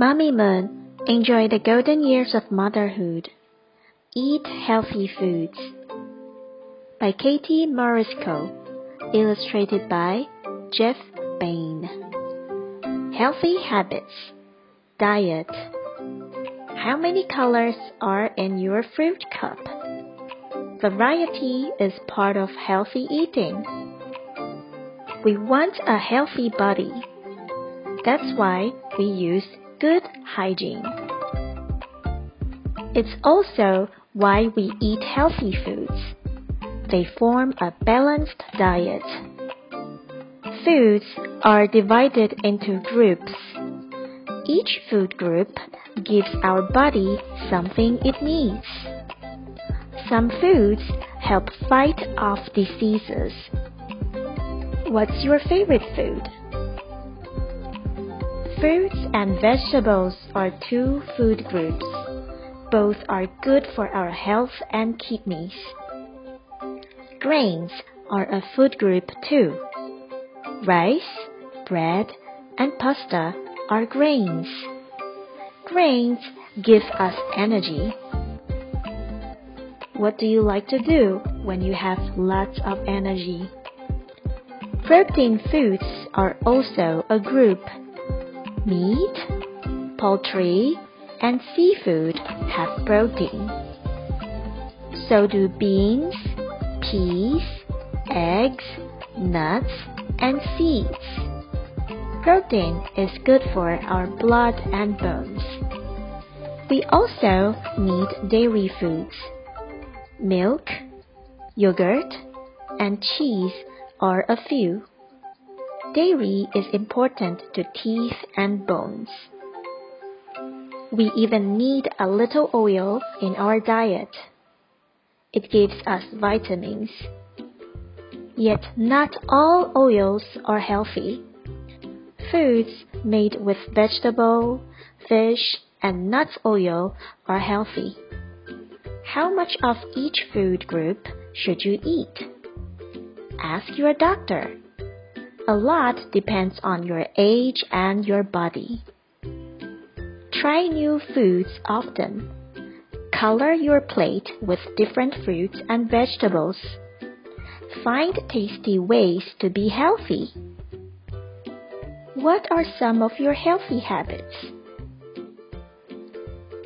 Mommy Moon, enjoy the golden years of motherhood. Eat healthy foods. By Kati Marisco. Illustrated by Jeff Bane. Healthy habits. Diet. How many colors are in your fruit cup? Variety is part of healthy eating. We want a healthy body. That's why we use good hygiene. It's also why we eat healthy foods. They form a balanced diet. Foods are divided into groups. Each food group gives our body something it needs. Some foods help fight off diseases. What's your favorite food? Fruits and vegetables are two food groups. Both are good for our health and kidneys. Grains are a food group too. Rice, bread, and pasta are grains. Grains give us energy. What do you like to do when you have lots of energy? Protein foods are also a group. Meat, poultry, and seafood have protein. So do beans, peas, eggs, nuts, and seeds. Protein is good for our blood and bones. We also need dairy foods. Milk, yogurt, and cheese are a few. Dairy is important to teeth and bones. We even need a little oil in our diet. It gives us vitamins. Yet not all oils are healthy. Foods made with vegetable, fish, and nut oil are healthy. How much of each food group should you eat? Ask your doctor. A lot depends on your age and your body. Try new foods often. Color your plate with different fruits and vegetables. Find tasty ways to be healthy. What are some of your healthy habits?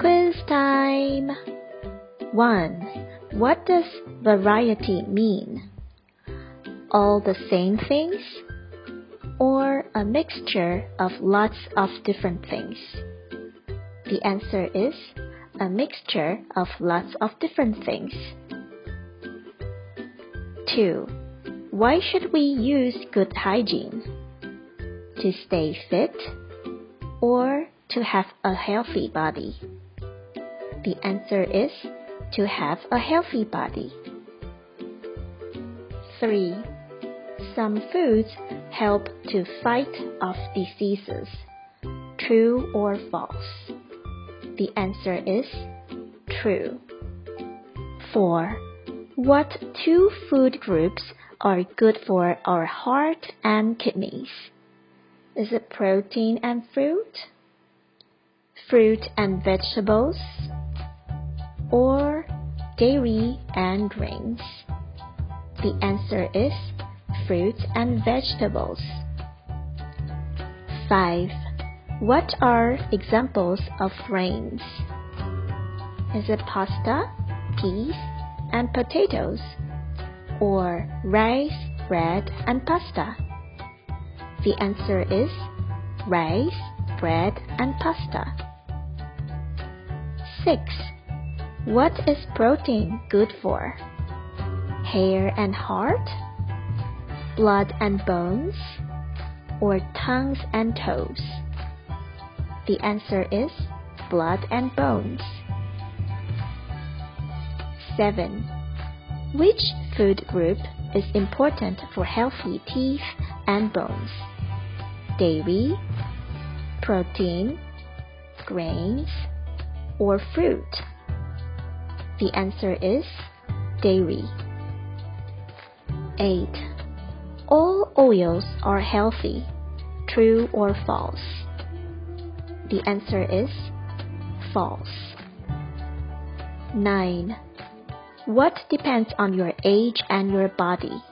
Quiz time! 1. What does variety mean? All the same things? Or a mixture of lots of different things? The answer is a mixture of lots of different things. 2. Why should we use good hygiene? To stay fit or to have a healthy body? The answer is to have a healthy body. 3. Some foods help to fight off diseases. True or false? The answer is true. 4. What two food groups are good for our heart and kidneys? Is it protein and fruit? Fruit and vegetables? Or dairy and grains? The answer is fruit and vegetables. 5. What are examples of grains? Is it pasta, peas, and potatoes? Or rice, bread, and pasta? The answer is rice, bread, and pasta. 6. What is protein good for? Hair and heart? Blood and bones? Or tongues and toes? The answer is blood and bones. 7. Which food group is important for healthy teeth and bones? Dairy, protein, grains, or fruit? The answer is dairy. 8. All oils are healthy. True or false? The answer is false. 9. What depends on your age and your body?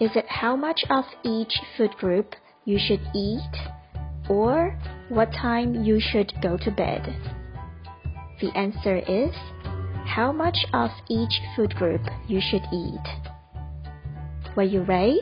Is it how much of each food group you should eat or what time you should go to bed? The answer is how much of each food group you should eat. Were you right?